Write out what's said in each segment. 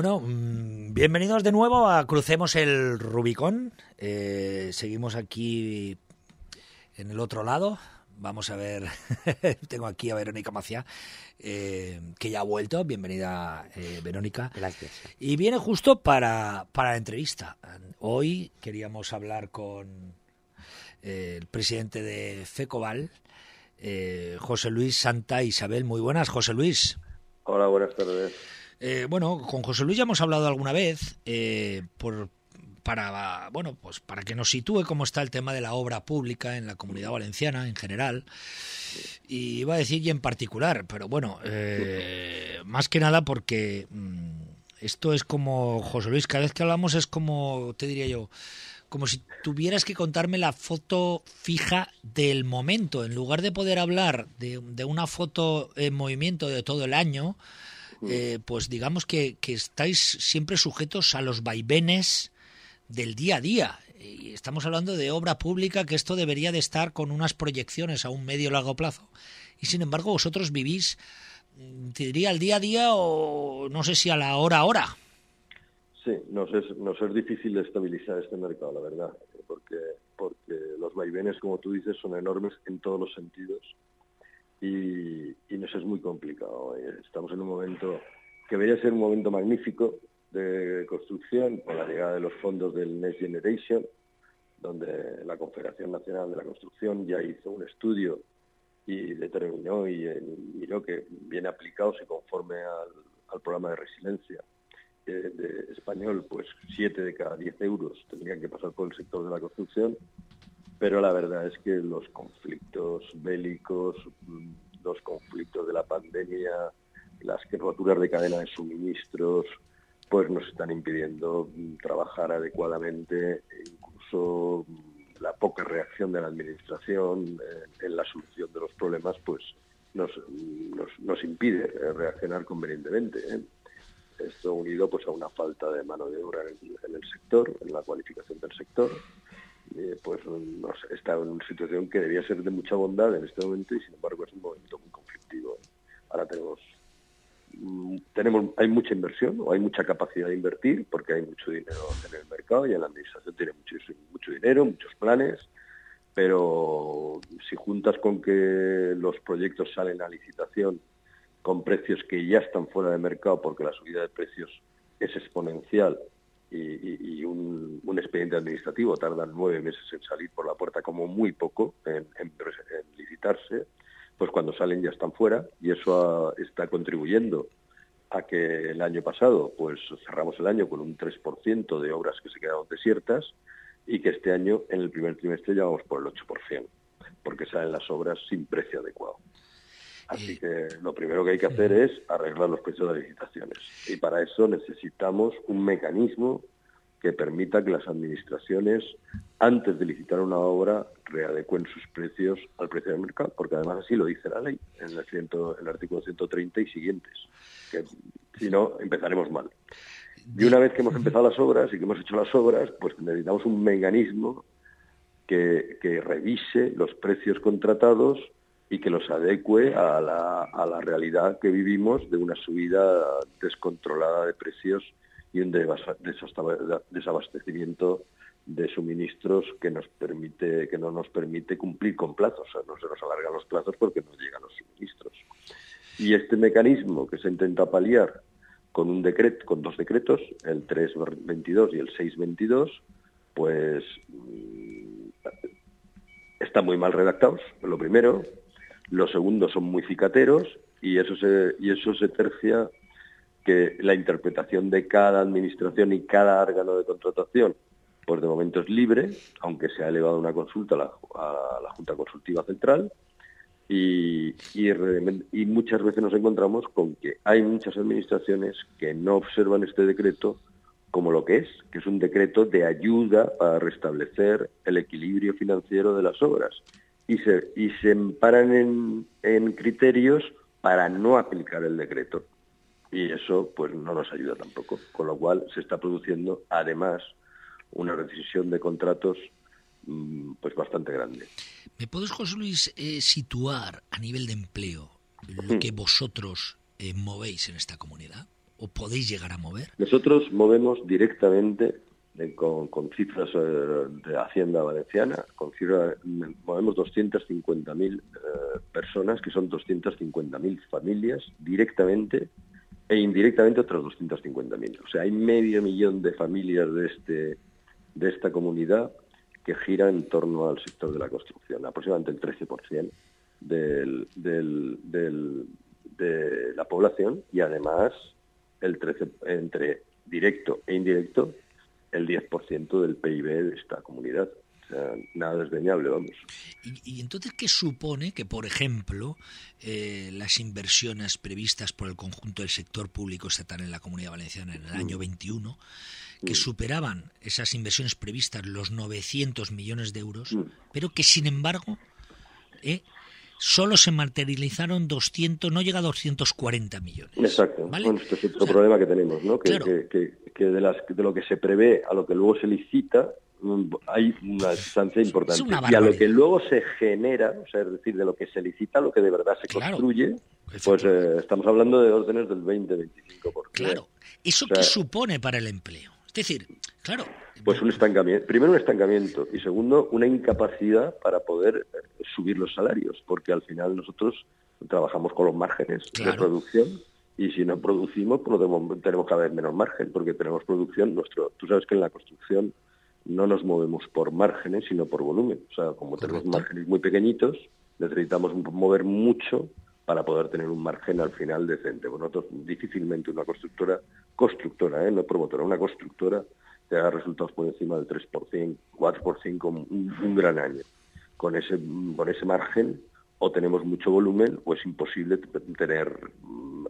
Bueno, mm, bienvenidos de nuevo a Crucemos el Rubicón. Eh, seguimos aquí en el otro lado. Vamos a ver, tengo aquí a Verónica Macia, eh, que ya ha vuelto. Bienvenida, eh, Verónica. Gracias. Y viene justo para, para la entrevista. Hoy queríamos hablar con el presidente de FECOVAL, José Luis Santa Isabel. Muy buenas, José Luis. Hola, buenas tardes. Eh, bueno, con José Luis ya hemos hablado alguna vez eh, por, para, bueno, pues para que nos sitúe cómo está el tema de la obra pública en la comunidad valenciana en general. Y iba a decir y en particular, pero bueno, eh, más que nada porque mm, esto es como, José Luis, cada vez que hablamos es como, te diría yo, como si tuvieras que contarme la foto fija del momento, en lugar de poder hablar de, de una foto en movimiento de todo el año, eh, pues digamos que, que, estáis siempre sujetos a los vaivenes del día a día. Y estamos hablando de obra pública, que esto debería de estar con unas proyecciones a un medio largo plazo. Y sin embargo, vosotros vivís, mm, te diría, al día a día o no sé si a la hora a hora. Sí, nos es, nos es difícil estabilizar este mercado, la verdad, porque, porque los vaivenes, como tú dices, son enormes en todos los sentidos y, y nos es muy complicado. Estamos en un momento que debería ser un momento magnífico de construcción con la llegada de los fondos del Next Generation, donde la Confederación Nacional de la Construcción ya hizo un estudio y determinó y, miró que bien aplicado se conforme al, programa de resiliencia de, de, español, pues 7 de cada 10 euros tendrían que pasar por el sector de la construcción pero la verdad es que los conflictos bélicos, mm, los conflictos de la pandemia, las roturas de cadena de suministros, pues nos están impidiendo mm, trabajar adecuadamente, incluso mm, la poca reacción de la administración eh, en la solución de los problemas, pues nos, impide eh, reaccionar convenientemente. ¿eh? Esto unido pues a una falta de mano de obra en el sector, en la cualificación del sector, eh, pues nos está en una situación que debía ser de mucha bondad en este momento y sin embargo es un momento muy conflictivo. Ahora tenemos mm, tenemos hay mucha inversión o hay mucha capacidad de invertir porque hay mucho dinero en el mercado y en la administración tiene mucho, mucho dinero, muchos planes, pero si juntas con que los proyectos salen a licitación con precios que ya están fuera de mercado porque la subida de precios es exponencial y, y un, un, expediente administrativo tarda nueve meses en salir por la puerta, como muy poco en, licitarse, pues cuando salen ya están fuera y eso está contribuyendo a que el año pasado pues cerramos el año con un 3% de obras que se quedaron desiertas y que este año en el primer trimestre ya vamos por el 8%, porque salen las obras sin precio adecuado. Así que lo primero que hay que hacer es arreglar los precios de las licitaciones. Y para eso necesitamos un mecanismo que permita que las administraciones, antes de licitar una obra, readecuen sus precios al precio del mercado, porque además así lo dice la ley, en el, ciento, en el artículo 130 y siguientes, que si no, empezaremos mal. Y una vez que hemos empezado las obras y que hemos hecho las obras, pues necesitamos un mecanismo que, que revise los precios contratados y que los adecue a la, a la realidad que vivimos de una subida descontrolada de precios y un desabastecimiento de suministros que nos permite que no nos permite cumplir con plazos, o sea, no se nos alargan los plazos porque no llegan los suministros. Y este mecanismo que se intenta paliar con un decreto, con dos decretos, el 322 y el 622, pues mm, están muy mal redactados, lo primero, los segundos son muy cicateros y eso se, y eso se tercia que la interpretación de cada administración y cada órgano de contratación, pues de momento es libre, aunque se ha elevado una consulta a la, Junta Consultiva Central, y, y, muchas veces nos encontramos con que hay muchas administraciones que no observan este decreto como lo que es, que es un decreto de ayuda para restablecer el equilibrio financiero de las obras y se, y se emparan en, en criterios para no aplicar el decreto. Y eso pues no nos ayuda tampoco, con lo cual se está produciendo además una rescisión de contratos mmm, pues bastante grande. ¿Me puedes, José Luis, eh, situar a nivel de empleo lo que vosotros eh, movéis en esta comunidad? o podéis llegar a mover? Nosotros movemos directamente con, cifras eh, de Hacienda Valenciana, con cifras, movemos 250.000 eh, personas, que son 250.000 familias, directamente e indirectamente otras 250.000. O sea, hay medio millón de familias de, este, de esta comunidad que gira en torno al sector de la construcción, aproximadamente el 13% del, del, del, de la población y además el 13 entre directo e indirecto el 10% del PIB de esta comunidad. O sea, nada desdeñable, vamos. ¿Y, entonces qué supone que, por ejemplo, eh, las inversiones previstas por el conjunto del sector público estatal en la Comunidad Valenciana en el año 21, mm. que mm. superaban esas inversiones previstas los 900 millones de euros, mm. pero que, sin embargo, eh, solo se materializaron 200, no llega a 240 millones. Exacto. Bueno, este es otro problema que tenemos, ¿no? Que, que, de, las, de lo que se prevé a lo que luego se licita mm, hay una distancia importante. y a lo que luego se genera, o sea, es decir, de lo que se licita, lo que de verdad se construye, pues eh, estamos hablando de órdenes del 20-25%. Claro. ¿Eso qué supone para el empleo? Es decir, claro, pues un estancamiento, primero un estancamiento y segundo una incapacidad para poder eh, subir los salarios, porque al final nosotros trabajamos con los márgenes de producción y si no producimos pues tenemos que haber menos margen porque tenemos producción nuestro tú sabes que en la construcción no nos movemos por márgenes sino por volumen. O sea como tenemos márgenes muy pequeñitos necesitamos mover mucho para poder tener un margen al final decente. Bueno, nosotros difícilmente una constructora, constructora, ¿eh? no promotora, una constructora te haga resultados por encima del 3%, 4% con un, un gran año. Con ese, con ese margen o tenemos mucho volumen o es imposible tener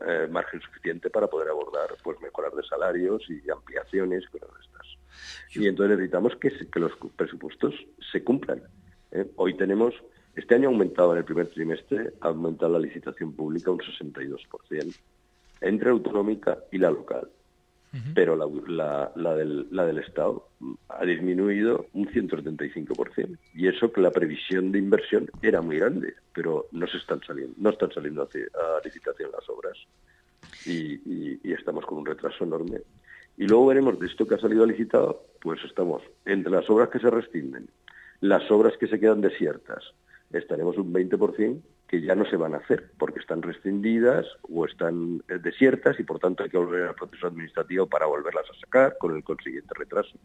eh, margen suficiente para poder abordar pues mejoras de salarios y ampliaciones y cosas de estas. Y entonces necesitamos que, que los presupuestos se cumplan. ¿eh? Hoy tenemos, este año ha aumentado en el primer trimestre, ha aumentado la licitación pública un 62% entre autonómica y la local pero la, la, del, la del Estado ha disminuido un 175%. Y eso que la previsión de inversión era muy grande, pero no se están saliendo, no están saliendo a, licitación las obras. Y, estamos con un retraso enorme. Y luego veremos de esto que ha salido a licitado, pues estamos entre las obras que se rescinden, las obras que se quedan desiertas, estaremos un 20% que ya no se van a hacer porque están rescindidas o están eh, desiertas y por tanto hay que volver al proceso administrativo para volverlas a sacar con el consiguiente retraso.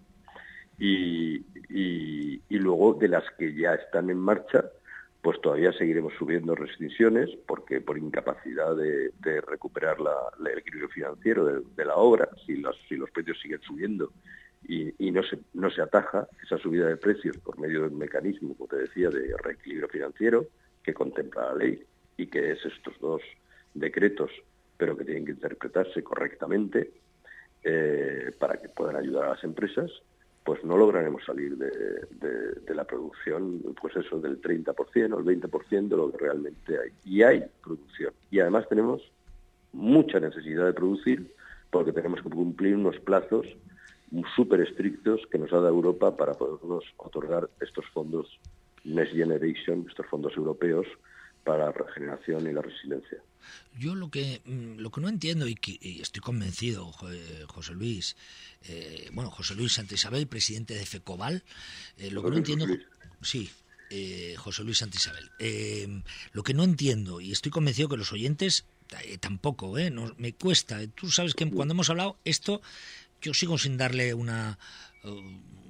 Y, luego de las que ya están en marcha, pues todavía seguiremos subiendo restricciones porque por incapacidad de, recuperar el equilibrio financiero de, la obra, si los, si los precios siguen subiendo y, y, no, se, no se ataja esa subida de precios por medio del mecanismo, como te decía, de reequilibrio financiero, que contempla la ley y que es estos dos decretos, pero que tienen que interpretarse correctamente eh, para que puedan ayudar a las empresas, pues no lograremos salir de, la producción, pues eso, del 30% o el 20% de lo que realmente hay. Y hay producción. Y además tenemos mucha necesidad de producir porque tenemos que cumplir unos plazos súper estrictos que nos ha dado Europa para podernos otorgar estos fondos Next Generation, estos fondos europeos para la regeneración y la resiliencia. Yo lo que mm, lo que no entiendo y, que, estoy convencido, José Luis, eh, bueno, José Luis Santisabel, presidente de FECOBAL, eh, lo que no entiendo, sí, eh, José Luis Santisabel, lo que no entiendo y estoy convencido que los oyentes tampoco, no, me cuesta. Tú sabes que cuando hemos hablado esto, yo sigo sin darle una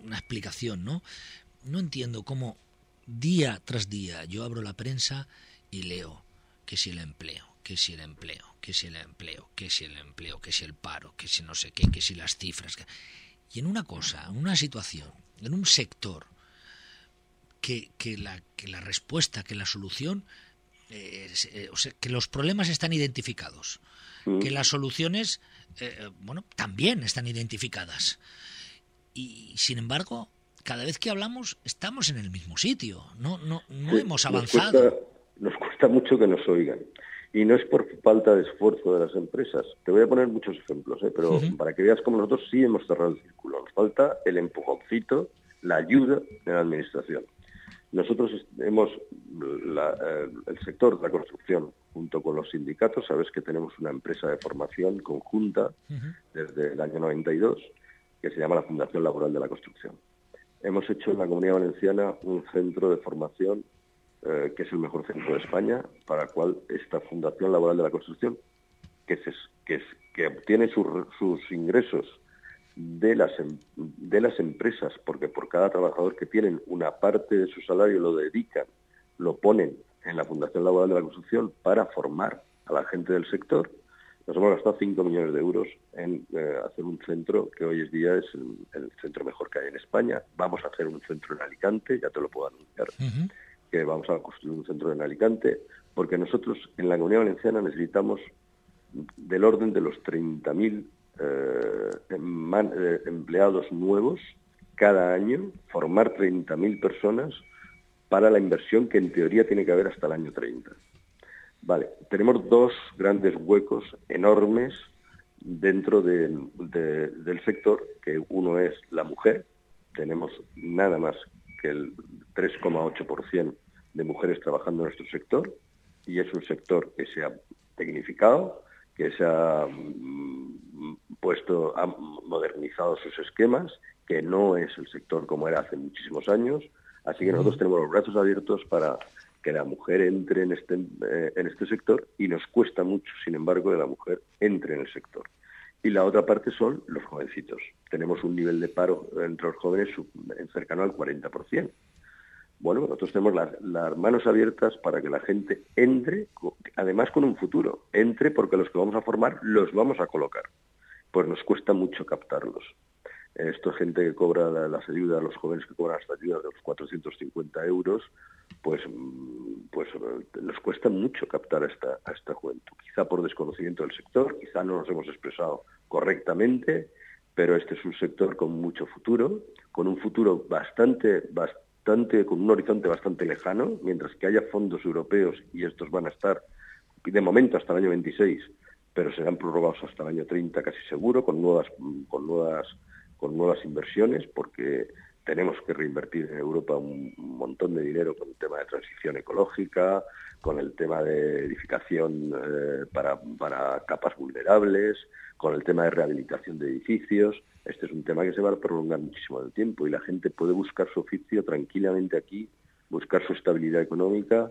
una explicación, ¿no? No entiendo cómo día tras día yo abro la prensa y leo que si el empleo, que si el empleo, que si el empleo, que si el empleo, que si el paro, que si no sé qué, que si las cifras. Y en una cosa, en una situación, en un sector, que, que, la, que la respuesta, que la solución, eh, eh, o sea, que los problemas están identificados, mm. que las soluciones, eh, bueno, también están identificadas. Y sin embargo, cada vez que hablamos estamos en el mismo sitio, no, no, no hemos avanzado. Nos cuesta, mucho que nos oigan. Y no es por falta de esfuerzo de las empresas. Te voy a poner muchos ejemplos, ¿eh? pero para que veas cómo nosotros sí hemos cerrado el círculo. Nos falta el empujoncito, la ayuda de la administración. Nosotros hemos, eh, el sector de la construcción junto con los sindicatos. Sabes que tenemos una empresa de formación conjunta desde el año 92 que se llama la Fundación Laboral de la Construcción. Hemos hecho en la Comunidad Valenciana un centro de formación eh, que es el mejor centro de España, para el cual esta Fundación Laboral de la Construcción, que, que, que obtiene sus ingresos de las, em, de las empresas, porque por cada trabajador que tienen una parte de su salario lo dedican, lo ponen en la Fundación Laboral de la Construcción para formar a la gente del sector, nos hemos gastado 5 millones de euros en eh, hacer un centro que hoy es día es el, centro mejor que hay en España. Vamos a hacer un centro en Alicante, ya te lo puedo anunciar, que vamos a construir un centro en Alicante, porque nosotros en la Comunidad Valenciana necesitamos del orden de los 30.000 eh, eh, empleados nuevos cada año, formar 30.000 personas para la inversión que en teoría tiene que haber hasta el año 30. Vale, tenemos dos grandes huecos enormes dentro del sector, que uno es la mujer, tenemos nada más que el 3,8% de mujeres trabajando en nuestro sector, y es un sector que se ha tecnificado, que se ha mm, puesto, ha modernizado sus esquemas, que no es el sector como era hace muchísimos años, así que nosotros tenemos los brazos abiertos para que la mujer entre en este, eh, en este sector y nos cuesta mucho, sin embargo, que la mujer entre en el sector. Y la otra parte son los jovencitos. Tenemos un nivel de paro entre los jóvenes cercano al 40%. Bueno, nosotros tenemos las, las, manos abiertas para que la gente entre, además con un futuro. Entre porque los que vamos a formar los vamos a colocar. Pues nos cuesta mucho captarlos. Esto es gente que cobra las ayudas, los jóvenes que cobran hasta ayuda de los 450 euros, pues, mm, pues eh, nos cuesta mucho captar a esta, a esta juventud. Quizá por desconocimiento del sector, quizá no nos hemos expresado correctamente, pero este es un sector con mucho futuro, con un futuro bastante, bastante, con un horizonte bastante lejano, mientras que haya fondos europeos y estos van a estar de momento hasta el año 26, pero serán prorrogados hasta el año 30 casi seguro, con nuevas, con nuevas con nuevas inversiones, porque tenemos que reinvertir en Europa un, montón de dinero con el tema de transición ecológica, con el tema de edificación eh, para, para, capas vulnerables, con el tema de rehabilitación de edificios. Este es un tema que se va a prolongar muchísimo el tiempo y la gente puede buscar su oficio tranquilamente aquí, buscar su estabilidad económica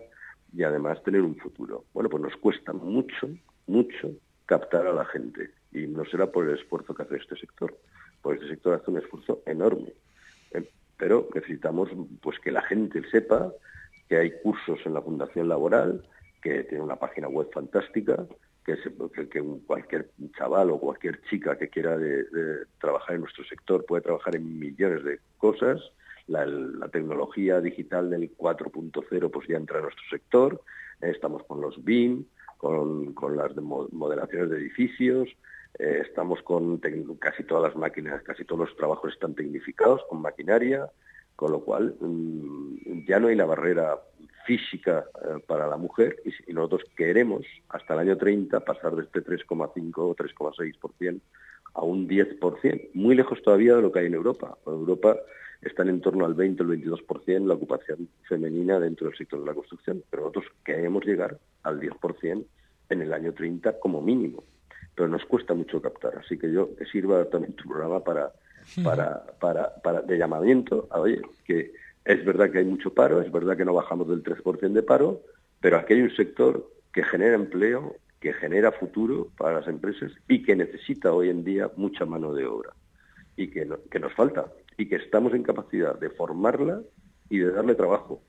y además tener un futuro. Bueno, pues nos cuesta mucho, mucho captar a la gente y no será por el esfuerzo que hace este sector pues este sector hace un esfuerzo enorme. Eh, pero necesitamos pues que la gente sepa que hay cursos en la Fundación Laboral, que tiene una página web fantástica, que, que, cualquier chaval o cualquier chica que quiera de, trabajar en nuestro sector puede trabajar en millones de cosas. La, tecnología digital del 4.0 pues ya entra en nuestro sector. estamos con los BIM, con, con las modelaciones de edificios, eh, estamos con casi todas las máquinas, casi todos los trabajos están tecnificados con maquinaria, con lo cual mm, ya no hay la barrera física eh, para la mujer y, nosotros queremos hasta el año 30 pasar de este 3,5 o 3,6% a un 10%, muy lejos todavía de lo que hay en Europa. En Europa están en torno al 20 o el 22% la ocupación femenina dentro del sector de la construcción, pero nosotros queremos llegar al 10% en el año 30 como mínimo pero nos cuesta mucho captar. Así que yo que sirva también tu programa para, para, para, para de llamamiento a, oye, que es verdad que hay mucho paro, es verdad que no bajamos del 3% de paro, pero aquí hay un sector que genera empleo, que genera futuro para las empresas y que necesita hoy en día mucha mano de obra y que, que nos falta y que estamos en capacidad de formarla y de darle trabajo.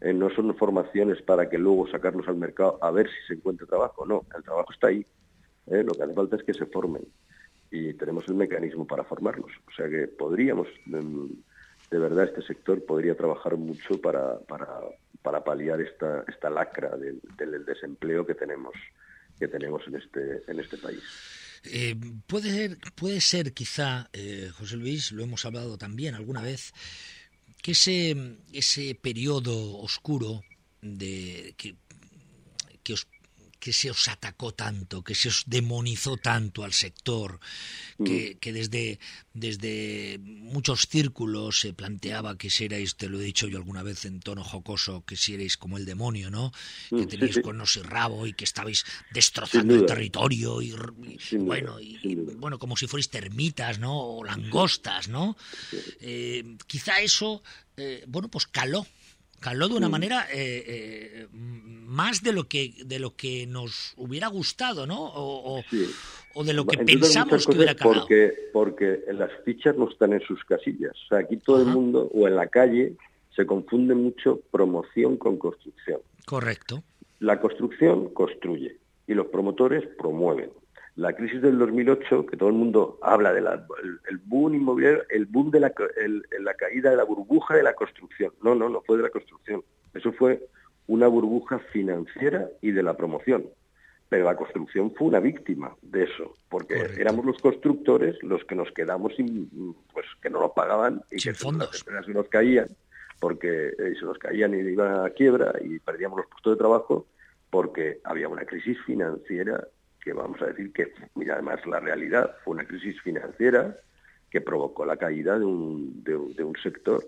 Eh, no son formaciones para que luego sacarlos al mercado a ver si se encuentra trabajo, no, el trabajo está ahí ¿eh? Lo que hace falta es que se formen y tenemos el mecanismo para formarlos. O sea que podríamos, de verdad, este sector podría trabajar mucho para, para, para paliar esta, esta lacra del, desempleo que tenemos, que tenemos en este, en este país. Eh, puede, ser, puede ser quizá, eh, José Luis, lo hemos hablado también alguna vez, que ese, ese periodo oscuro de, que, que os que se os atacó tanto, que se os demonizó tanto al sector, que, mm. desde, desde muchos círculos se planteaba que si erais, te lo he dicho yo alguna vez en tono jocoso, que si erais como el demonio, ¿no? Que mm, teníais cuernos y rabo y que estabais destrozando el territorio y, bueno, y, bueno, como si fuerais termitas, ¿no? O langostas, ¿no? Eh, quizá eso, eh, bueno, pues caló caló de una mm. manera eh, eh, más de lo que de lo que nos hubiera gustado, ¿no? O, de lo que pensamos que hubiera calado. Porque, porque las fichas no están en sus casillas. O sea, aquí todo el mundo, o en la calle, se confunde mucho promoción con construcción. Correcto. La construcción construye y los promotores promueven la crisis del 2008, que todo el mundo habla del el, boom inmobiliario, el boom de la, la caída de la burbuja de la construcción. No, no, no fue de la construcción. Eso fue una burbuja financiera y de la promoción. Pero la construcción fue una víctima de eso, porque éramos los constructores los que nos quedamos sin, pues que no nos pagaban y que fondos. las empresas nos caían, porque eh, se nos caían y iban a quiebra y perdíamos los puestos de trabajo porque había una crisis financiera que vamos a decir que, mira, además la realidad fue una crisis financiera que provocó la caída de un, de, un sector,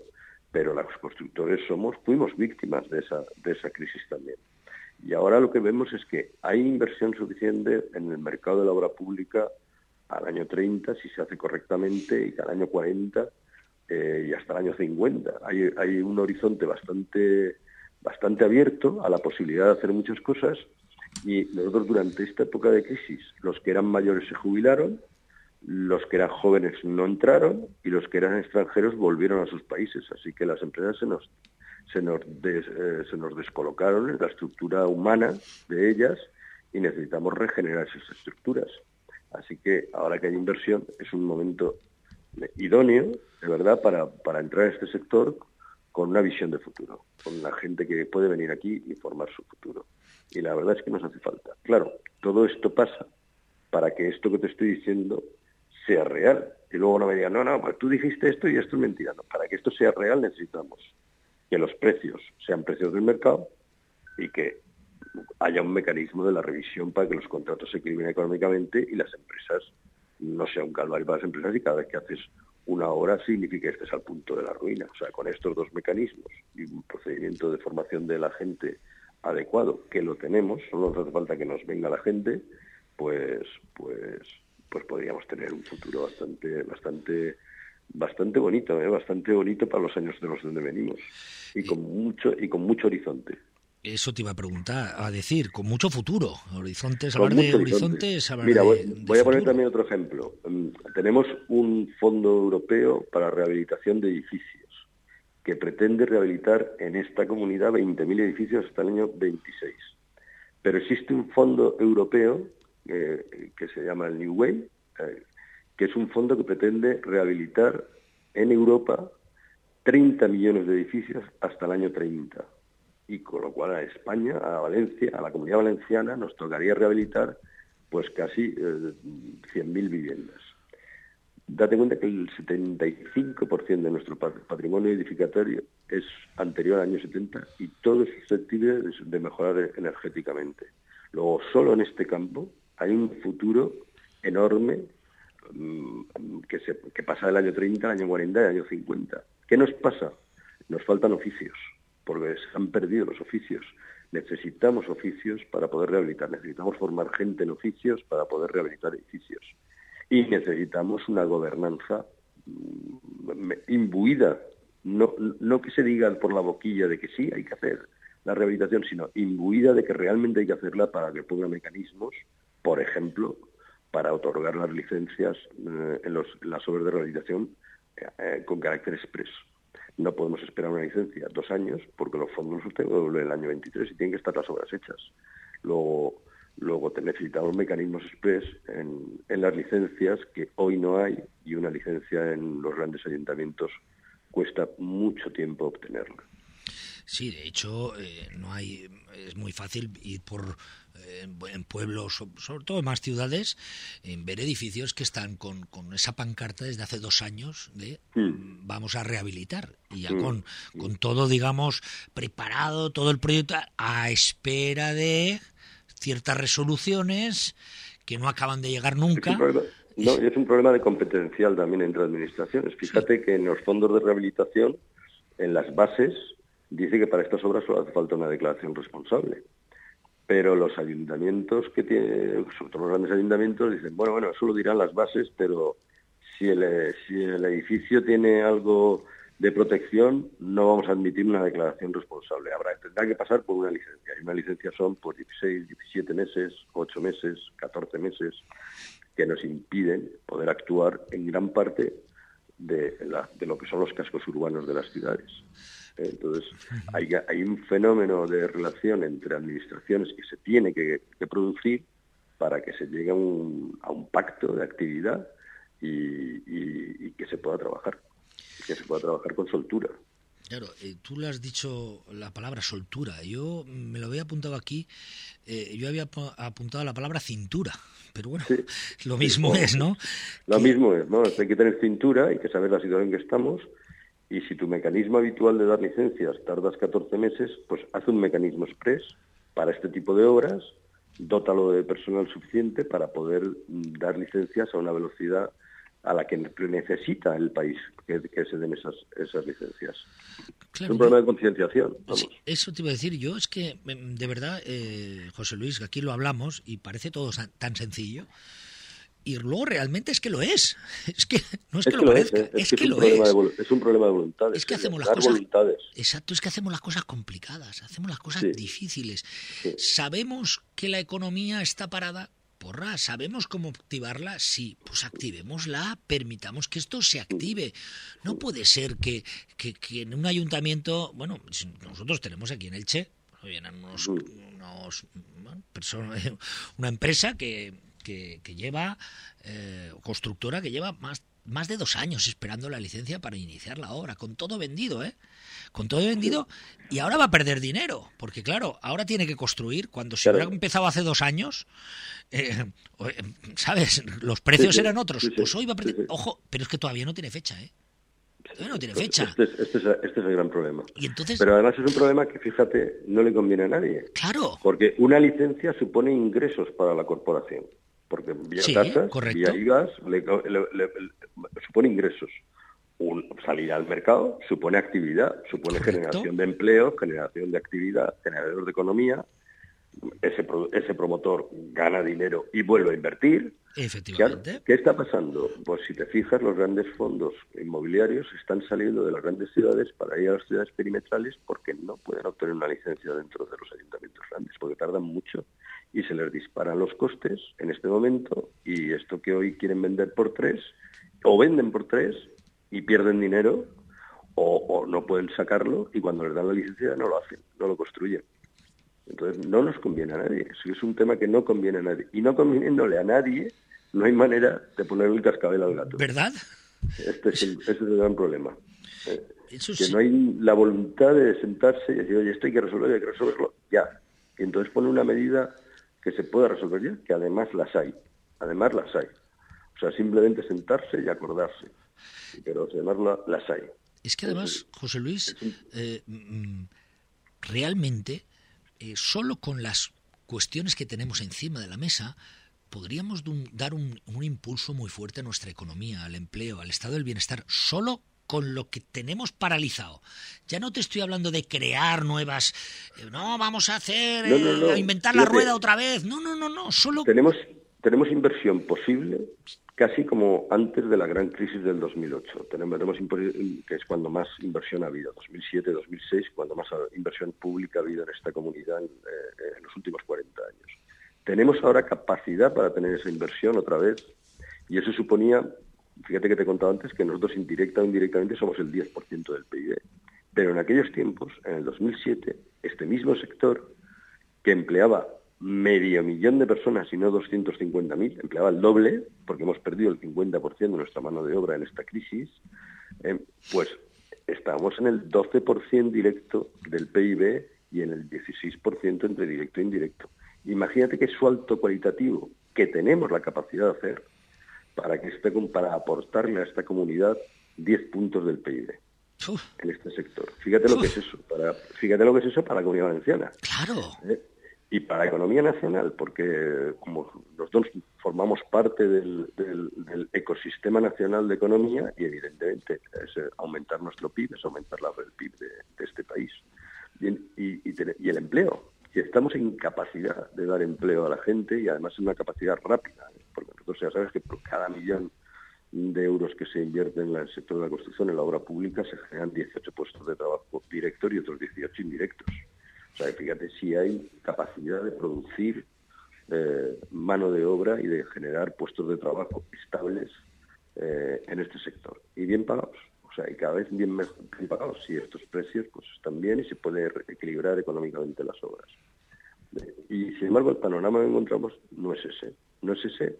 pero los constructores somos, fuimos víctimas de esa, de esa crisis también. Y ahora lo que vemos es que hay inversión suficiente en el mercado de la obra pública al año 30, si se hace correctamente, y al año 40 eh, y hasta el año 50. Hay, hay un horizonte bastante, bastante abierto a la posibilidad de hacer muchas cosas y nosotros durante esta época de crisis, los que eran mayores se jubilaron, los que eran jóvenes no entraron y los que eran extranjeros volvieron a sus países. Así que las empresas se nos, se nos, eh, se nos descolocaron en la estructura humana de ellas y necesitamos regenerar esas estructuras. Así que ahora que hay inversión es un momento idóneo, de verdad, para, para entrar a este sector con una visión de futuro, con la gente que puede venir aquí y formar su futuro y la verdad es que nos hace falta. Claro, todo esto pasa para que esto que te estoy diciendo sea real. Y luego no me digan, no, no, pues tú dijiste esto y esto es mentira. Para que esto sea real necesitamos que los precios sean precios del mercado y que haya un mecanismo de la revisión para que los contratos se equilibren económicamente y las empresas no sea un calvario para las empresas y cada vez que haces una hora significa que estés al punto de la ruina. O sea, con estos dos mecanismos y un procedimiento de formación de la gente adecuado, que lo tenemos, solo nos hace falta que nos venga la gente, pues, pues, pues podríamos tener un futuro bastante, bastante, bastante bonito, ¿eh? bastante bonito para los años de los donde venimos y con mucho y con mucho horizonte. Eso te iba a preguntar, a decir, con mucho futuro. Horizontes, hablar de horizontes, hablar Mira, voy, voy a poner también otro ejemplo. Mm, tenemos un fondo europeo para rehabilitación de edificios que pretende rehabilitar en esta comunidad 20.000 edificios hasta el año 26. Pero existe un fondo europeo eh, que se llama el New Way, eh, que es un fondo que pretende rehabilitar en Europa 30 millones de edificios hasta el año 30. Y con lo cual a España, a Valencia, a la comunidad valenciana, nos tocaría rehabilitar pues casi 100.000 eh, viviendas. Date cuenta que el 75% de nuestro patrimonio edificatorio es anterior al año 70 y todo es susceptible de mejorar energéticamente. Luego, solo en este campo hay un futuro enorme mm, que, pasa del año 30 al año 40 y al año 50. ¿Qué nos pasa? Nos faltan oficios, porque se han perdido los oficios. Necesitamos oficios para poder rehabilitar, necesitamos formar gente en oficios para poder rehabilitar edificios y necesitamos una gobernanza mm, imbuida, no, no que se diga por la boquilla de que sí, hay que hacer la rehabilitación, sino imbuida de que realmente hay que hacerla para que ponga mecanismos, por ejemplo, para otorgar las licencias eh, en, los, las obras de rehabilitación eh, con carácter expreso. No podemos esperar una licencia dos años porque los fondos usted vuelven el año 23 y tienen que estar las obras hechas. Luego, Luego te necesitamos mecanismos express en, en, las licencias que hoy no hay y una licencia en los grandes ayuntamientos cuesta mucho tiempo obtenerla. Sí, de hecho, eh, no hay, es muy fácil ir por eh, en pueblos, sobre todo en más ciudades, en ver edificios que están con, con esa pancarta desde hace dos años de mm. vamos a rehabilitar y ya mm. con, con todo, digamos, preparado, todo el proyecto a espera de ciertas resoluciones que no acaban de llegar nunca. no, y es un problema de competencial también entre administraciones. Fíjate que en los fondos de rehabilitación, en las bases, dice que para estas obras solo hace falta una declaración responsable. Pero los ayuntamientos que tienen, sobre todo los grandes ayuntamientos, dicen, bueno, bueno, eso lo dirán las bases, pero si el, si el edificio tiene algo de protección, no vamos a admitir una declaración responsable. Habrá, tendrá que pasar por una licencia. Y una licencia son por 16, 17 meses, 8 meses, 14 meses, que nos impiden poder actuar en gran parte de, de lo que son los cascos urbanos de las ciudades. Entonces, hay, un fenómeno de relación entre administraciones que se tiene que, producir para que se llegue a un pacto de actividad y que se pueda trabajar que se pueda trabajar con soltura. Claro, eh, tú le has dicho la palabra soltura. Yo me lo había apuntado aquí. Eh, yo había apuntado la palabra cintura. Pero bueno, lo mismo es, ¿no? Lo mismo es, ¿no? Hay que tener cintura, hay que saber la situación en que estamos. Y si tu mecanismo habitual de dar licencias tardas 14 meses, pues haz un mecanismo express para este tipo de obras, dótalo de personal suficiente para poder mm, dar licencias a una velocidad a la que necesita el país que, se den esas, esas licencias. es un problema de concienciación. eso te iba a decir yo, es que em, de verdad, eh, José Luis, aquí lo hablamos y parece todo tan sencillo. Y luego realmente es que lo es. Es que no es, que, lo parezca, es, que, lo es. es un problema de voluntades. Es que hacemos las cosas. Exacto, es que hacemos las cosas complicadas, hacemos las cosas difíciles. Sabemos que la economía está parada porra, ¿sabemos cómo activarla? Sí, pues activémosla, permitamos que esto se active. No puede ser que, que, en un ayuntamiento, bueno, nosotros tenemos aquí en Elche, vienen unos, unos una empresa que, que, lleva, eh, constructora que lleva más, más de dos años esperando la licencia para iniciar la obra, con todo vendido, ¿eh? Con todo vendido y ahora va a perder dinero, porque claro, ahora tiene que construir, cuando se hubiera empezado hace dos años, eh, ¿sabes? Los precios eran otros, pues hoy va a perder, ojo, pero es que todavía no tiene fecha, ¿eh? Todavía no tiene fecha. Este, este, es, este, es, el gran problema. ¿Y entonces... Pero además es un problema que, fíjate, no le conviene a nadie. Claro. Porque una licencia supone ingresos para la corporación. Porque vía tasas, vía IVAs, supone ingresos un, salir al mercado supone actividad, supone generación de empleo, generación de actividad, generador de economía. Ese, ese promotor gana dinero y vuelve a invertir. Efectivamente. ¿Qué está pasando? Pues si te fijas, los grandes fondos inmobiliarios están saliendo de las grandes ciudades para ir a las ciudades perimetrales porque no pueden obtener una licencia dentro de los ayuntamientos grandes, porque tardan mucho y se les disparan los costes en este momento y esto que hoy quieren vender por tres, o venden por tres y pierden dinero o, no pueden sacarlo y cuando les dan la licencia no lo hacen, no lo construyen. Entonces no nos conviene a nadie, es un tema que no conviene a nadie. Y no conviniéndole a nadie, no hay manera de ponerle el cascabel al gato. ¿Verdad? Este es el, es el gran problema. Eh, que no hay la voluntad de sentarse y decir, oye, esto hay que resolverlo, hay que resolverlo ya. Y entonces pone una medida que se pueda resolver ya, que además las hay. Además las hay. O sea, simplemente sentarse y acordarse pero además las hay. Es que además, José Luis, eh, mm, realmente, eh, solo con las cuestiones que tenemos encima de la mesa, podríamos dar un, impulso muy fuerte a nuestra economía, al empleo, al estado del bienestar, solo con lo que tenemos paralizado. Ya no te estoy hablando de crear nuevas, eh, no, vamos a hacer, a inventar la rueda otra vez. No, no, no, no, solo... Tenemos, tenemos inversión posible casi como antes de la gran crisis del 2008. Tenemos, que es cuando más inversión ha habido, 2007, 2006, cuando más inversión pública ha habido en esta comunidad en, eh, los últimos 40 años. Tenemos ahora capacidad para tener esa inversión otra vez y eso suponía, fíjate que te he contado antes, que nosotros indirecta o indirectamente somos el 10% del PIB. Pero en aquellos tiempos, en el 2007, este mismo sector que empleaba medio millón de personas y no 250.000, empleaba el doble, porque hemos perdido el 50% de nuestra mano de obra en esta crisis, eh, pues estábamos en el 12% directo del PIB y en el 16% entre directo e indirecto. Imagínate qué salto cualitativo que tenemos la capacidad de hacer para que esté para aportarle a esta comunidad 10 puntos del PIB en este sector. Fíjate lo que es eso, para, fíjate lo que es eso para la comunidad valenciana. Claro. ¿Eh? Y para economía nacional, porque como los dos formamos parte del, ecosistema nacional de economía y evidentemente es eh, aumentar nuestro PIB, es aumentar la, el PIB de, este país. Y, y, el empleo, que estamos en capacidad de dar empleo a la gente y además en una capacidad rápida, ¿eh? porque nosotros ya sabes que por cada millón de euros que se invierten en el sector de la construcción, en la obra pública, se generan 18 puestos de trabajo directos y otros 18 indirectos. O sea, fíjate si hay capacidad de producir eh, mano de obra y de generar puestos de trabajo estables eh, en este sector y bien pagados. O sea, y cada vez bien, mejor, pagados. Si estos precios pues están bien y se puede equilibrar económicamente las obras. y sin embargo, el panorama que encontramos no es ese. No es ese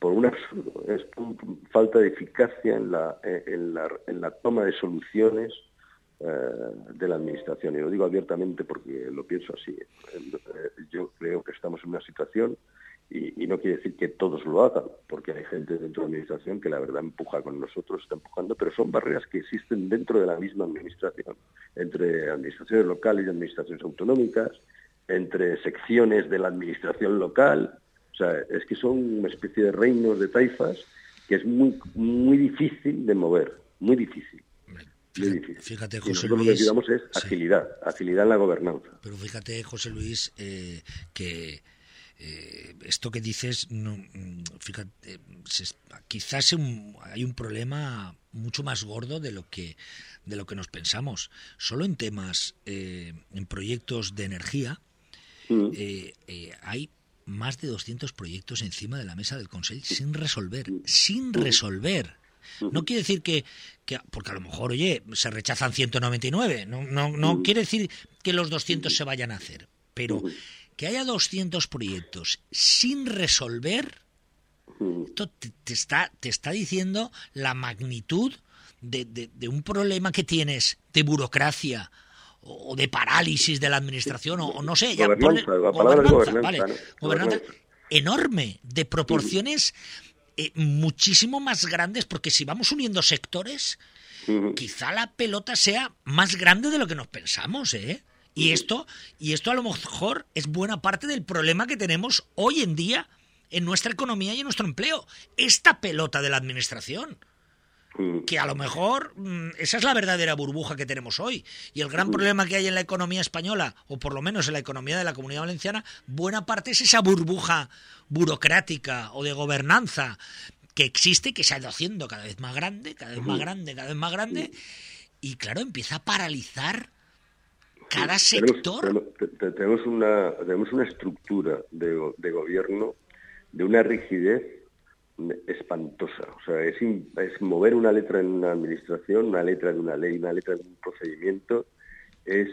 por un absurdo. Es falta de eficacia en la, en la, en la toma de soluciones eh, de la Administración. Y lo digo abiertamente porque lo pienso así. Eh, yo creo que estamos en una situación, y, no quiere decir que todos lo hagan, porque hay gente dentro de la Administración que la verdad empuja con nosotros, está empujando, pero son barreras que existen dentro de la misma Administración, entre administraciones locales y administraciones autonómicas, entre secciones de la Administración local. O sea, es que son una especie de reinos de taifas que es muy, muy difícil de mover, muy difícil. Fíjate, José Luis. Lo que es agilidad, agilidad en la gobernanza. Pero fíjate, José Luis, eh, que eh, esto que dices, no, mm, fíjate, quizás hay un problema mucho más gordo de lo que de lo que nos pensamos. Solo en temas, eh, en proyectos de energía, mm. hay más de 200 proyectos encima de la mesa del Consejo sin resolver, mm. sin resolver. No quiere decir que, porque a lo mejor, oye, se rechazan 199, no, no, no quiere decir que los 200 se vayan a hacer, pero que haya 200 proyectos sin resolver, esto te, está, te está diciendo la magnitud de, un problema que tienes de burocracia o de parálisis de la administración o, no sé, ya gobernanza, enorme, de proporciones eh, muchísimo más grandes, porque si vamos uniendo sectores, quizá la pelota sea más grande de lo que nos pensamos, ¿eh? Y esto, y esto a lo mejor es buena parte del problema que tenemos hoy en día en nuestra economía y en nuestro empleo. Esta pelota de la administración. Mm. que a lo mejor mm, esa es la verdadera burbuja que tenemos hoy. Y el gran mm. problema que hay en la economía española, o por lo menos en la economía de la comunidad valenciana, buena parte es esa burbuja burocrática o de gobernanza que existe, que se ha ido haciendo cada vez más grande, cada vez más grande, cada vez más grande, y claro, empieza a paralizar cada sector. Tenemos, una, tenemos una estructura de, de gobierno de una rigidez espantosa. O sea, es, es, mover una letra en una administración, una letra de una ley, una letra de un procedimiento, es,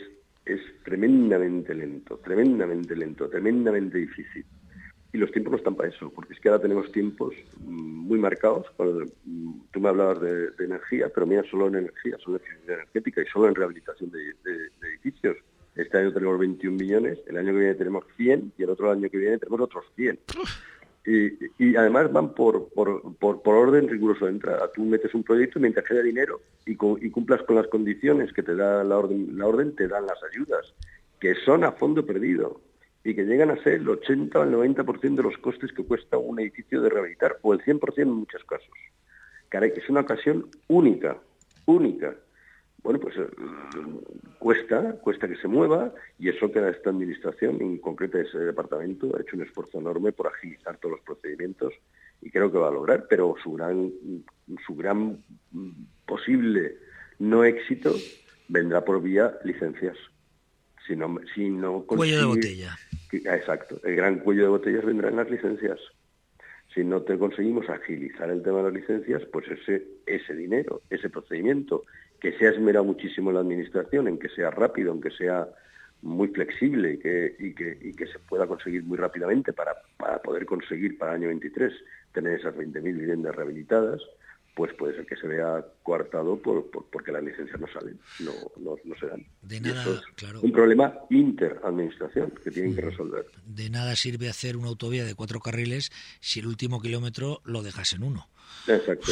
es tremendamente lento, tremendamente lento, tremendamente difícil. Y los tiempos no están para eso, porque es que ahora tenemos tiempos mm, muy marcados. tú me hablabas de, energía, pero mira, solo en energía, solo en eficiencia energética y solo en rehabilitación de, de edificios. Este año tenemos 21 millones, el año que viene tenemos 100 y el otro año que viene tenemos otros 100 y, además van por, por, por, orden riguroso de entrada. Tú metes un proyecto mientras queda dinero y, y, cumplas con las condiciones que te da la orden, la orden te dan las ayudas, que son a fondo perdido y que llegan a ser el 80 o el 90% de los costes que cuesta un edificio de rehabilitar, o el 100% en muchos casos. Caray, es una ocasión única, única bueno, pues eh, cuesta, cuesta que se mueva y eso que esta administración, en concreto ese departamento, ha hecho un esfuerzo enorme por agilizar todos los procedimientos y creo que va a lograr, pero su gran, su gran posible no éxito vendrá por vía licencias. Si no, si no cuello de botella. Exacto, el gran cuello de botellas vendrá en las licencias. Si no te conseguimos agilizar el tema de las licencias, pues ese, ese dinero, ese procedimiento que se ha esmerado muchísimo en la administración, en que sea rápido, en que sea muy flexible y que, y que, y que se pueda conseguir muy rápidamente para, para poder conseguir para el año 23 tener esas 20.000 viviendas rehabilitadas, pues puede ser que se vea coartado por, porque las licencias no salen, no, no, no se dan. De nada, claro. Un problema interadministración que tienen que resolver. De nada sirve hacer una autovía de cuatro carriles si el último kilómetro lo dejas en uno. Exacto.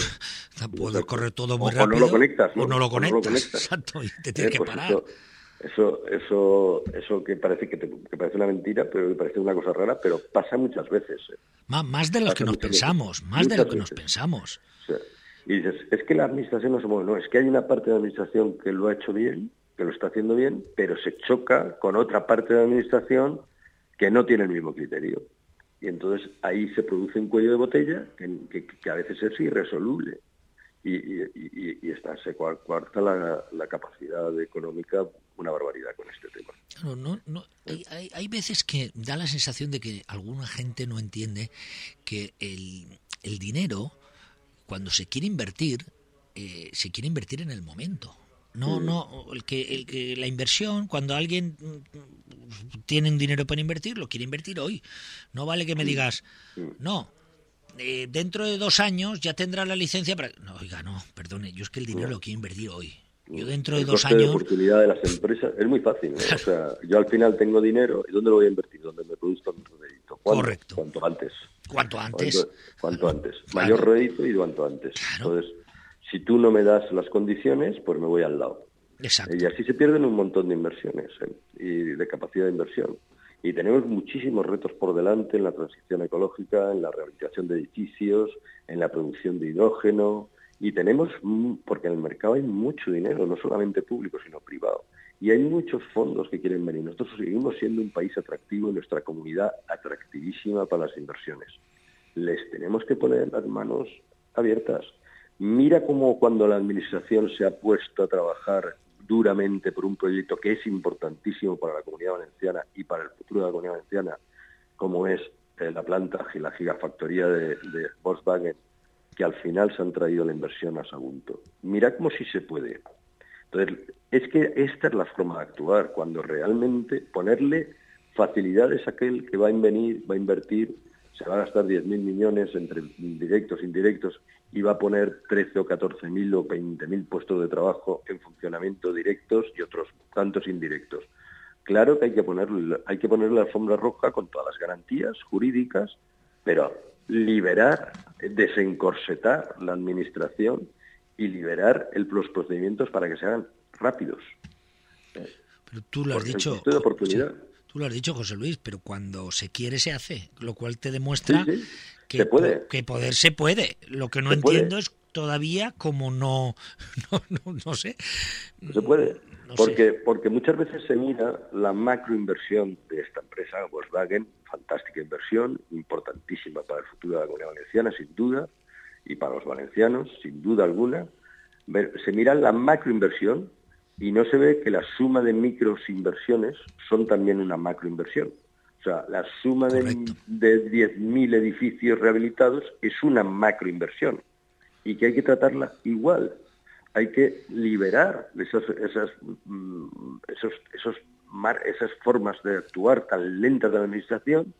Puedes correr todo muy rápido. O no lo conectas. ¿no? O no lo conectas. Exacto, y te tienes eh, que pues parar. Eso, eso, eso que parece que, parece una mentira, pero que parece una cosa rara, pero pasa muchas veces. ¿eh? Más, de lo que nos pensamos, más de lo que nos pensamos. Y dices, es que la administración no se mueve, no, es que hay una parte de la administración que lo ha hecho bien, que lo está haciendo bien, pero se choca con otra parte de la administración que no tiene el mismo criterio. Y entonces ahí se produce un cuello de botella que, que a veces es irresoluble y, y, y, está, se cuarta la, la, capacidad económica una barbaridad con este tema. No, no, no. Hay, hay, veces que da la sensación de que alguna gente no entiende que el, el dinero, cuando se quiere invertir, eh, se quiere invertir en el momento. No, no, el que, el que la inversión, cuando alguien tiene un dinero para invertir, lo quiere invertir hoy. No vale que me digas, no, eh, dentro de dos años ya tendrá la licencia para... No, oiga, no, perdone, yo es que el dinero lo quiero invertir hoy. Yo dentro de dos años... La oportunidad de las empresas es muy fácil. O sea, yo al final tengo dinero y ¿dónde lo voy a invertir? Donde me produzca un rédito. Correcto. Cuanto antes. Cuanto antes. Cuanto, antes. Mayor rédito y cuanto antes. Entonces, si tú no me das las condiciones, pues me voy al lado. Exacto. Y así se pierden un montón de inversiones ¿eh? y de capacidad de inversión. Y tenemos muchísimos retos por delante en la transición ecológica, en la rehabilitación de edificios, en la producción de hidrógeno. Y tenemos, porque en el mercado hay mucho dinero, no solamente público, sino privado. Y hay muchos fondos que quieren venir. Nosotros seguimos siendo un país atractivo y nuestra comunidad atractivísima para las inversiones. Les tenemos que poner las manos abiertas. Mira cómo cuando la Administración se ha puesto a trabajar duramente por un proyecto que es importantísimo para la comunidad valenciana y para el futuro de la comunidad valenciana, como es eh, la planta y la gigafactoría de, Volkswagen, que al final se han traído la inversión a Sagunto. Mira cómo sí se puede. Entonces, es que esta es la forma de actuar, cuando realmente ponerle facilidades a aquel que va a venir, va a invertir, se va a gastar 10.000 millones entre directos, indirectos, y va a poner 13 o 14 mil o 20 mil puestos de trabajo en funcionamiento directos y otros tantos indirectos. Claro que hay que ponerle, hay que ponerle la alfombra roja con todas las garantías jurídicas, pero liberar, desencorsetar la administración y liberar el, los procedimientos para que sean rápidos. Pero tú lo has dicho. Tú lo has dicho, José Luis, pero cuando se quiere se hace, lo cual te demuestra que, puede. que poder se puede. Lo que no entiendo es todavía como no, no, no, sé. se puede. porque, porque muchas veces se mira la macroinversión de esta empresa, Volkswagen, fantástica inversión, importantísima para el futuro de la comunidad valenciana, sin duda, y para los valencianos, sin duda alguna. Se mira la macroinversión y no se ve que la suma de microinversiones son también una macroinversión. O sea, la suma de, de 10.000 edificios rehabilitados es una macroinversión y que hay que tratarla igual. Hay que liberar esas, esas, mm, esos, esos, esas formas de actuar tan lentas de la Administración,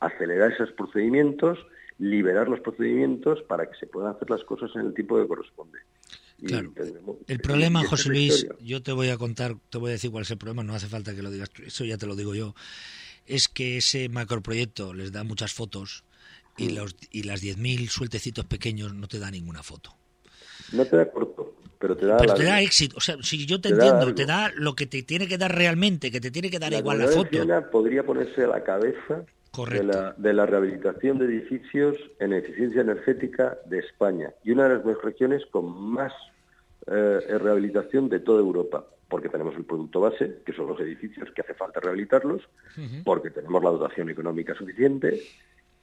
acelerar esos procedimientos, liberar los procedimientos para que se puedan hacer las cosas en el tiempo que corresponde. Claro. El problema, José Luis, yo te voy a contar, te voy a decir cuál es el problema, no hace falta que lo digas, eso ya te lo digo yo es que ese macroproyecto les da muchas fotos y, mm. los, y las 10.000 sueltecitos pequeños no te da ninguna foto. No te da corto, pero te da, pero te da éxito. O sea, si yo te, entiendo, te da lo que te tiene que dar realmente, que te tiene que dar igual la foto. podría ponerse a la cabeza de la, de la, rehabilitación de edificios en eficiencia energética de España y una de las regiones con más eh, rehabilitación de toda Europa porque tenemos el producto base, que son los edificios que hace falta rehabilitarlos, porque tenemos la dotación económica suficiente,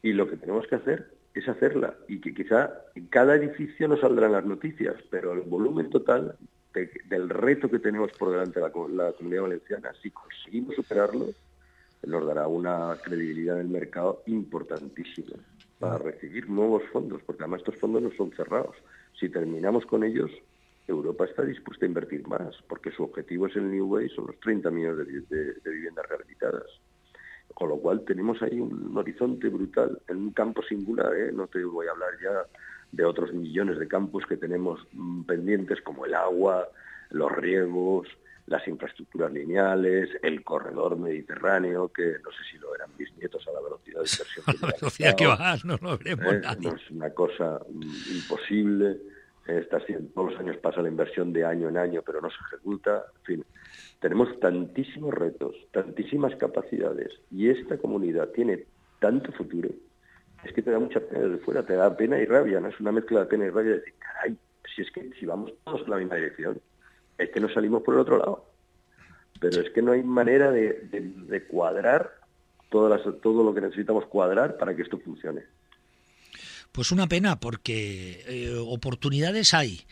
y lo que tenemos que hacer es hacerla. Y que quizá en cada edificio no saldrán las noticias, pero el volumen total del reto que tenemos por delante de la, comunidad valenciana, si conseguimos superarlo, nos dará una credibilidad en el mercado importantísima para recibir nuevos fondos, porque además estos fondos no son cerrados. Si terminamos con ellos, Europa está dispuesta a invertir más, porque su objetivo es el New Way, son los 30 millones de, viviendas rehabilitadas. Con lo cual tenemos ahí un horizonte brutal en un campo singular, ¿eh? no te voy a hablar ya de otros millones de campos que tenemos mm, pendientes como el agua, los riegos, las infraestructuras lineales, el corredor mediterráneo, que no sé si lo eran mis nietos a la velocidad de inversión. a la velocidad que vas, no lo veremos ¿Eh? es una cosa mm, imposible Estas, todos los años pasa la inversión de año en año, pero no se ejecuta. En fin, tenemos tantísimos retos, tantísimas capacidades y esta comunidad tiene tanto futuro. Es que te da mucha pena desde fuera, te da pena y rabia, ¿no? Es una mezcla de pena y rabia de decir, caray, si es que si vamos todos en la misma dirección, es que no salimos por el otro lado. Pero es que no hay manera de, cuadrar todo, todo lo que necesitamos cuadrar para que esto funcione. Pues una pena, porque eh, oportunidades hay.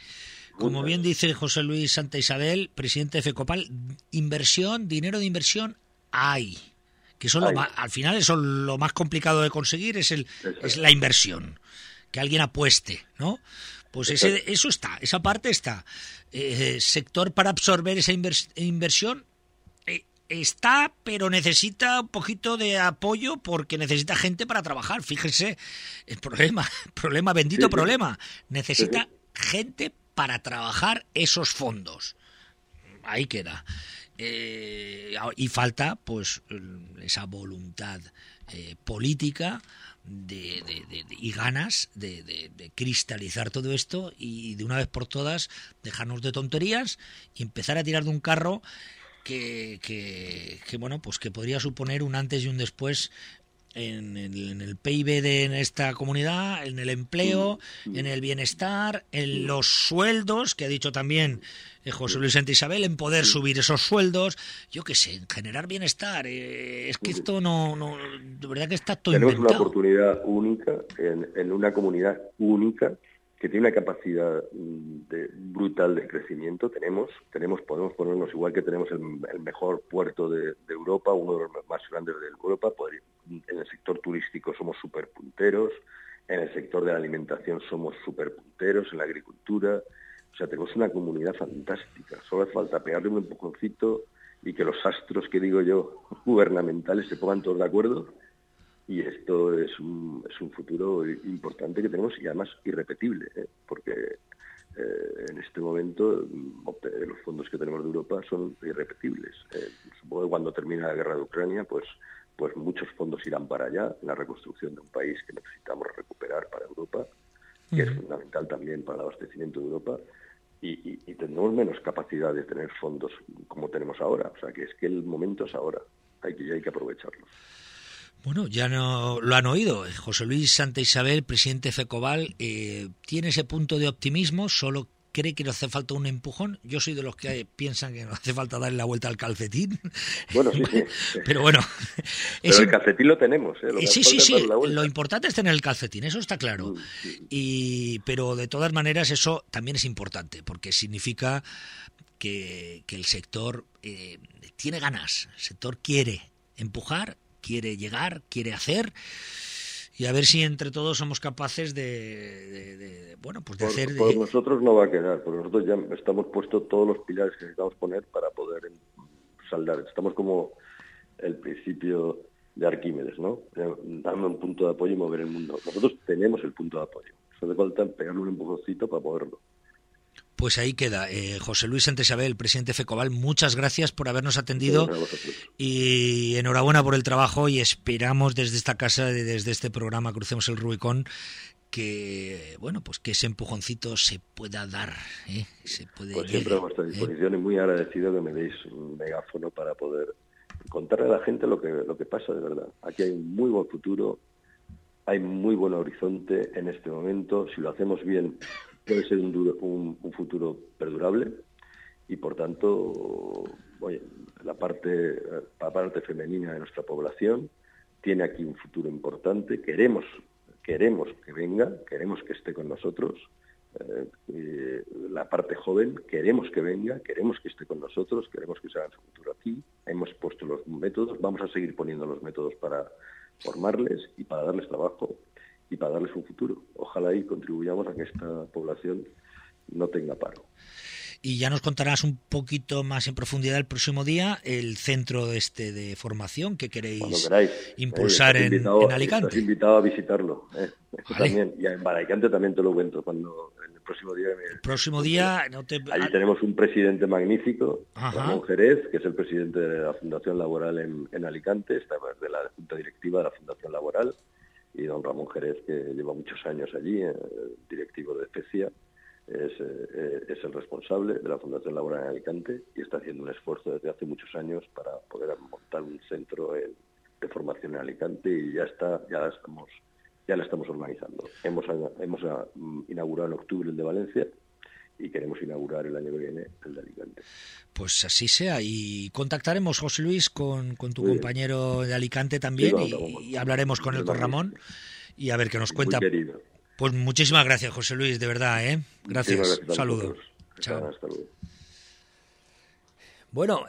Como bien dice José Luis Santa Isabel, presidente de FECOPAL, inversión, dinero de inversión hay. Que son al final eso lo más complicado de conseguir es, el, es la inversión. Que alguien apueste, ¿no? Pues ese, eso está, esa parte está. Eh, sector para absorber esa inversión eh, está, pero necesita un poquito de apoyo porque necesita gente para trabajar. Fíjense, el problema, problema, bendito problema. Necesita gente para trabajar esos fondos. Ahí queda. Eh, y falta, pues, esa voluntad política de, y ganas de, cristalizar todo esto y de una vez por todas dejarnos de tonterías y empezar a tirar de un carro que, que, bueno pues que podría suponer un antes y un después en el, PIB de esta comunidad, en el empleo, en el bienestar, en los sueldos, que ha dicho también eh, José Luis Santa Isabel, en poder subir esos sueldos, yo qué sé, en generar bienestar. Eh, es que esto no, no, de verdad que está todo Tenemos una oportunidad única en, en una comunidad única que tiene una capacidad mm, de, brutal de crecimiento. Tenemos, tenemos, podemos ponernos igual que tenemos el, mejor puerto de, Europa, uno de los más grandes de Europa. en el sector turístico somos súper punteros, en el sector de la alimentación somos súper punteros, en la agricultura. O sea, tenemos una comunidad fantástica. Solo hace falta pegarle un empujoncito y que los astros que digo yo gubernamentales se pongan todos de acuerdo y esto es un, es un futuro importante que tenemos y además irrepetible, ¿eh? porque eh, en este momento mm, los fondos que tenemos de Europa son irrepetibles. Eh, supongo que cuando termine la guerra de Ucrania, pues, pues muchos fondos irán para allá, en la reconstrucción de un país que necesitamos recuperar para Europa, que es fundamental también para el abastecimiento de Europa, y, y, tendremos menos capacidad de tener fondos como tenemos ahora. O sea, que es que el momento es ahora, hay que, hay que aprovecharlo. Bueno, ya no lo han oído. José Luis Santa Isabel, presidente FECOBAL, eh, tiene ese punto de optimismo, solo cree que no hace falta un empujón. Yo soy de los que piensan que no hace falta darle la vuelta al calcetín. Bueno, sí, sí. Pero bueno. Pero el calcetín lo tenemos. ¿eh? Lo sí, sí, sí. Lo importante es tener el calcetín, eso está claro. Mm, y, pero de todas maneras eso también es importante, porque significa que, el sector eh, tiene ganas, el sector quiere empujar quiere llegar, quiere hacer y a ver si entre todos somos capaces de, bueno pues de hacer por nosotros no va a quedar porque nosotros ya estamos puestos todos los pilares que necesitamos poner para poder saldar. Estamos como el principio de Arquímedes no darme un punto de apoyo y mover el mundo. Nosotros tenemos el punto de apoyo. Solo falta pegarle un empujoncito para poderlo pues ahí queda. Eh, José Luis Entesabel, presidente FECOBAL, muchas gracias por habernos atendido y enhorabuena por el trabajo y esperamos desde esta casa, desde este programa Crucemos el Rubicón, que bueno pues que ese empujoncito se pueda dar ¿eh? se puede pues siempre a vuestra ¿eh? disposición y muy agradecido que me deis un megáfono para poder contarle a la gente lo que lo que pasa de verdad aquí hay un muy buen futuro hay muy buen horizonte en este momento si lo hacemos bien puede ser un, futuro perdurable y por tanto la parte la parte femenina de nuestra población tiene aquí un futuro importante. Queremos queremos que venga queremos que esté con nosotros eh, la parte joven queremos que venga queremos que esté con nosotros queremos que se haga su futuro aquí. Hemos puesto los métodos vamos a seguir poniendo los métodos para formarles y para darles trabajo y para darles un futuro. Ojalá y contribuyamos a que esta población no tenga paro. Y ya nos contarás un poquito más en profundidad el próximo día el centro este de formación que queréis impulsar en, Alicante. Estás invitado a visitarlo. ¿eh? también, y en Alicante también te lo cuento cuando el próximo día. El próximo día. Allí tenemos un presidente magnífico, Ramón Jerez, que es el presidente de la Fundación Laboral en, en Alicante, está de la Junta Directiva de la Fundación Laboral y don Ramón Jerez, que lleva muchos años allí, eh, directivo de Especia, es, eh, es, el responsable de la Fundación Laboral en Alicante y está haciendo un esfuerzo desde hace muchos años para poder montar un centro de formación en Alicante y ya está, ya estamos, ya la estamos organizando. Hemos, hemos inaugurado en octubre el de Valencia y queremos inaugurar el año que viene el de Alicante. Pues así sea. Y contactaremos, José Luis, con, con tu compañero de Alicante también y, hablaremos con él, con Ramón, y a ver qué nos cuenta. Pues muchísimas gracias, José Luis, de verdad, ¿eh? Gracias. Saludos. Chao. Bueno,